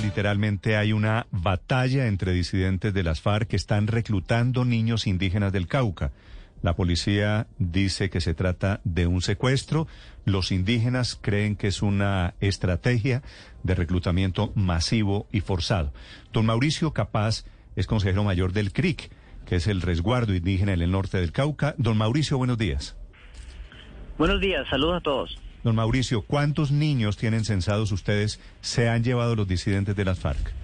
literalmente hay una batalla entre disidentes de las FARC que están reclutando niños indígenas del Cauca. La policía dice que se trata de un secuestro. Los indígenas creen que es una estrategia de reclutamiento masivo y forzado. Don Mauricio Capaz es consejero mayor del CRIC, que es el resguardo indígena en el norte del Cauca. Don Mauricio, buenos días. Buenos días, saludos a todos. Don Mauricio, ¿cuántos niños tienen censados ustedes se han llevado los disidentes de las FARC?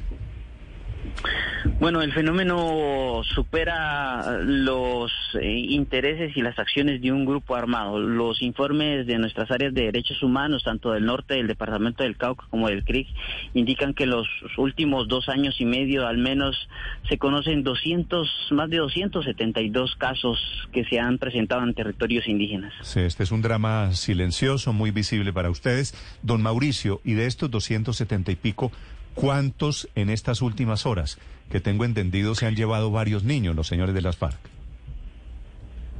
Bueno, el fenómeno supera los eh, intereses y las acciones de un grupo armado. Los informes de nuestras áreas de derechos humanos, tanto del norte del departamento del Cauca como del CRIC, indican que los últimos dos años y medio al menos se conocen 200, más de 272 casos que se han presentado en territorios indígenas. Sí, este es un drama silencioso, muy visible para ustedes. Don Mauricio, y de estos 270 y pico, ¿Cuántos en estas últimas horas? Que tengo entendido se han llevado varios niños, los señores de las FARC.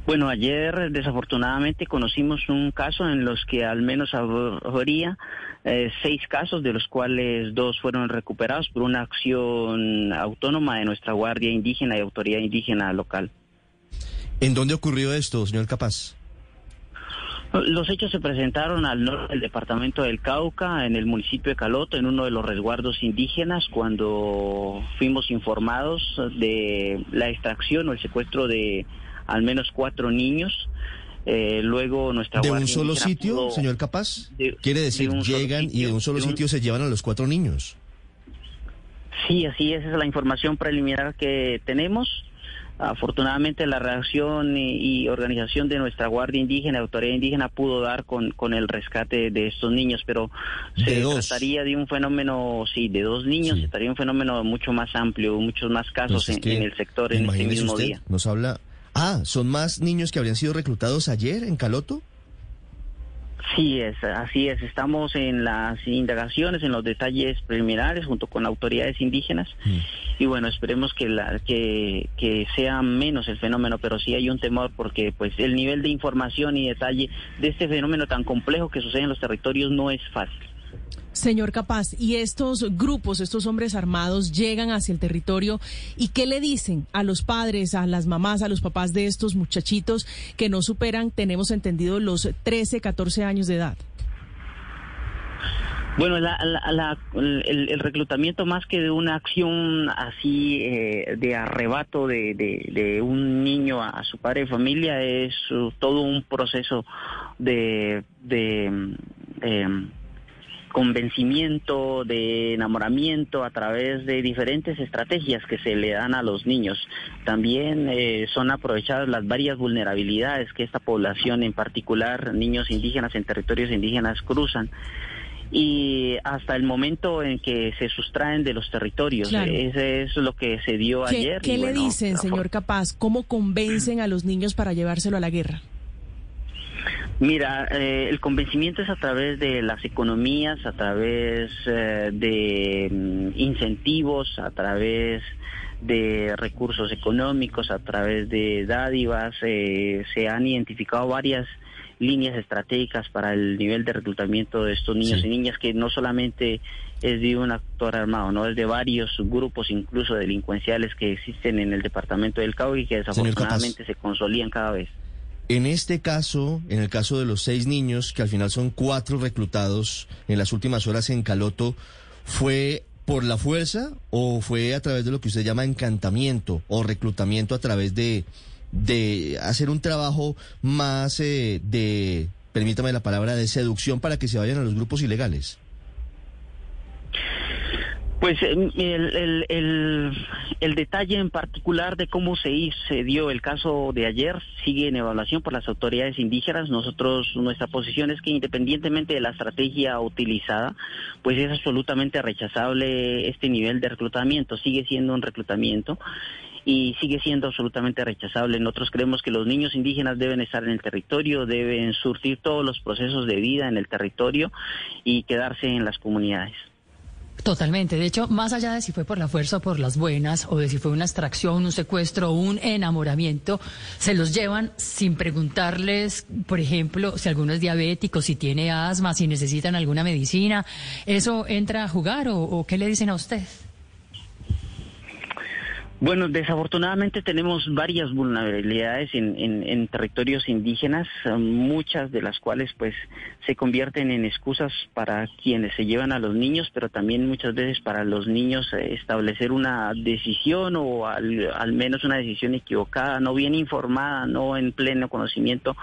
Bueno, ayer desafortunadamente conocimos un caso en los que al menos habría eh, seis casos, de los cuales dos fueron recuperados por una acción autónoma de nuestra Guardia Indígena y Autoridad Indígena local. ¿En dónde ocurrió esto, señor Capaz? Los hechos se presentaron al norte del departamento del Cauca, en el municipio de Caloto, en uno de los resguardos indígenas, cuando fuimos informados de la extracción o el secuestro de al menos cuatro niños. Eh, luego nuestra ¿De un solo sitio, señor Capaz? Quiere decir, llegan y de un solo sitio se llevan a los cuatro niños. Sí, así es, esa es la información preliminar que tenemos. Afortunadamente la reacción y, organización de nuestra Guardia Indígena, Autoridad Indígena, pudo dar con, con el rescate de estos niños, pero se trataría de un fenómeno, sí, de dos niños, se trataría un fenómeno mucho más amplio, muchos más casos pues en, el sector en este mismo día. Nos habla, ah, ¿son más niños que habrían sido reclutados ayer en Caloto? Sí, es, así es. Estamos en las indagaciones, en los detalles preliminares, junto con autoridades indígenas. Mm. Y bueno, esperemos que, la, que, que sea menos el fenómeno, pero sí hay un temor porque pues el nivel de información y detalle de este fenómeno tan complejo que sucede en los territorios no es fácil. Señor Capaz, ¿y estos grupos, estos hombres armados llegan hacia el territorio y qué le dicen a los padres, a las mamás, a los papás de estos muchachitos que no superan, tenemos entendido, los 13, 14 años de edad? Bueno, el, reclutamiento más que de una acción así eh, de arrebato de, un niño a, su padre de familia es todo un proceso de, de em, convencimiento, de enamoramiento a través de diferentes estrategias que se le dan a los niños. También eh, son aprovechadas las varias vulnerabilidades que esta población, en particular niños indígenas en territorios indígenas, cruzan y hasta el momento en que se sustraen de los territorios. Ese es lo que se dio ayer. ¿Qué le dicen, señor Capaz? ¿Cómo convencen a los niños para llevárselo a la guerra? Mira, eh, el convencimiento es a través de las economías, a través eh, de mm, incentivos, a través de recursos económicos, a través de dádivas. Eh, se han identificado varias líneas estratégicas para el nivel de reclutamiento de estos niños y niñas que no solamente es de un actor armado, no es de varios grupos incluso delincuenciales que existen en el departamento del Cauca y que desafortunadamente se consolidan cada vez. En este caso, en el caso de los seis niños, que al final son cuatro reclutados en las últimas horas en Caloto, ¿fue por la fuerza o fue a través de lo que usted llama encantamiento o reclutamiento a través de, de hacer un trabajo más eh, de, permítame la palabra, de seducción para que se vayan a los grupos ilegales? Pues em, el, el, el, detalle en particular de cómo se, se dio el caso de ayer sigue en evaluación por las autoridades indígenas. Nosotros, nuestra posición es que independientemente de la estrategia utilizada, pues es absolutamente rechazable este nivel de reclutamiento. Sigue siendo un reclutamiento y sigue siendo absolutamente rechazable. Nosotros creemos que los niños indígenas deben estar en el territorio, deben surtir todos los procesos de vida en el territorio y quedarse en las comunidades. Totalmente. De hecho, más allá de si fue por la fuerza o por las buenas, o de si fue una extracción, un secuestro, un enamoramiento, se los llevan sin preguntarles, por ejemplo, si alguno es diabético, si tiene asma, si necesitan alguna medicina. ¿Eso entra a jugar o, o qué le dicen a usted? Bueno, desafortunadamente tenemos varias vulnerabilidades en, territorios indígenas, muchas de las cuales pues se convierten en excusas para quienes se llevan a los niños, pero también muchas veces para los niños eh, establecer una decisión o al, menos una decisión equivocada, no bien informada, no en pleno conocimiento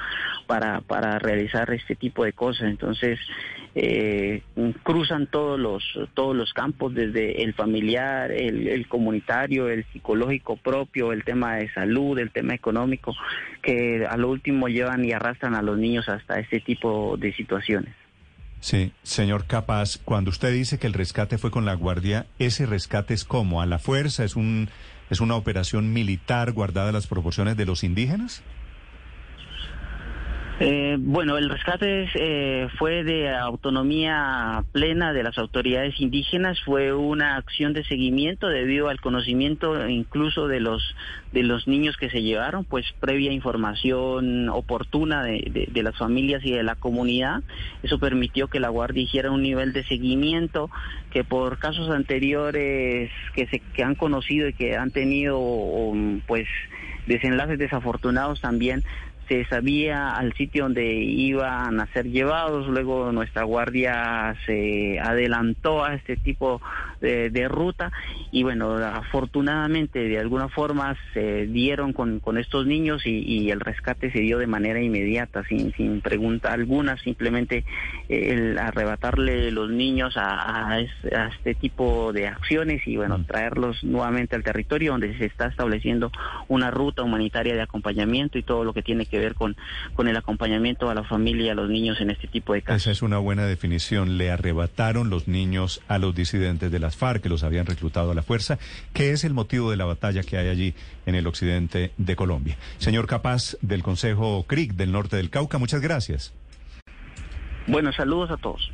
para, realizar este tipo de cosas. Entonces, eh, cruzan todos los todos los campos desde el familiar, el, comunitario, el propio, el tema de salud, el tema económico, que a lo último llevan y arrastran a los niños hasta este tipo de situaciones. Sí, señor Capaz, cuando usted dice que el rescate fue con la Guardia, ¿ese rescate es como ¿A la fuerza? ¿Es, un, es una operación militar guardada las proporciones de los indígenas? Eh, bueno, el rescate eh, fue de autonomía plena de las autoridades indígenas, fue una acción de seguimiento debido al conocimiento incluso de los de los niños que se llevaron, pues previa información oportuna de, de, las familias y de la comunidad. Eso permitió que la Guardia hiciera un nivel de seguimiento que por casos anteriores que se que han conocido y que han tenido pues desenlaces desafortunados también se sabía al sitio donde iban a ser llevados, luego nuestra guardia se adelantó a este tipo de, ruta y bueno, afortunadamente de alguna forma se dieron con, con estos niños y, el rescate se dio de manera inmediata, sin, sin pregunta alguna, simplemente el arrebatarle los niños a, este tipo de acciones y bueno, traerlos nuevamente al territorio donde se está estableciendo una ruta humanitaria de acompañamiento y todo lo que tiene que ver con, con el acompañamiento a la familia y a los niños en este tipo de casos. Esa es una buena definición. Le arrebataron los niños a los disidentes de las FARC que los habían reclutado a la fuerza. ¿Qué es el motivo de la batalla que hay allí en el occidente de Colombia? Señor Capaz del Consejo CRIC del norte del Cauca, muchas gracias. Buenos saludos a todos.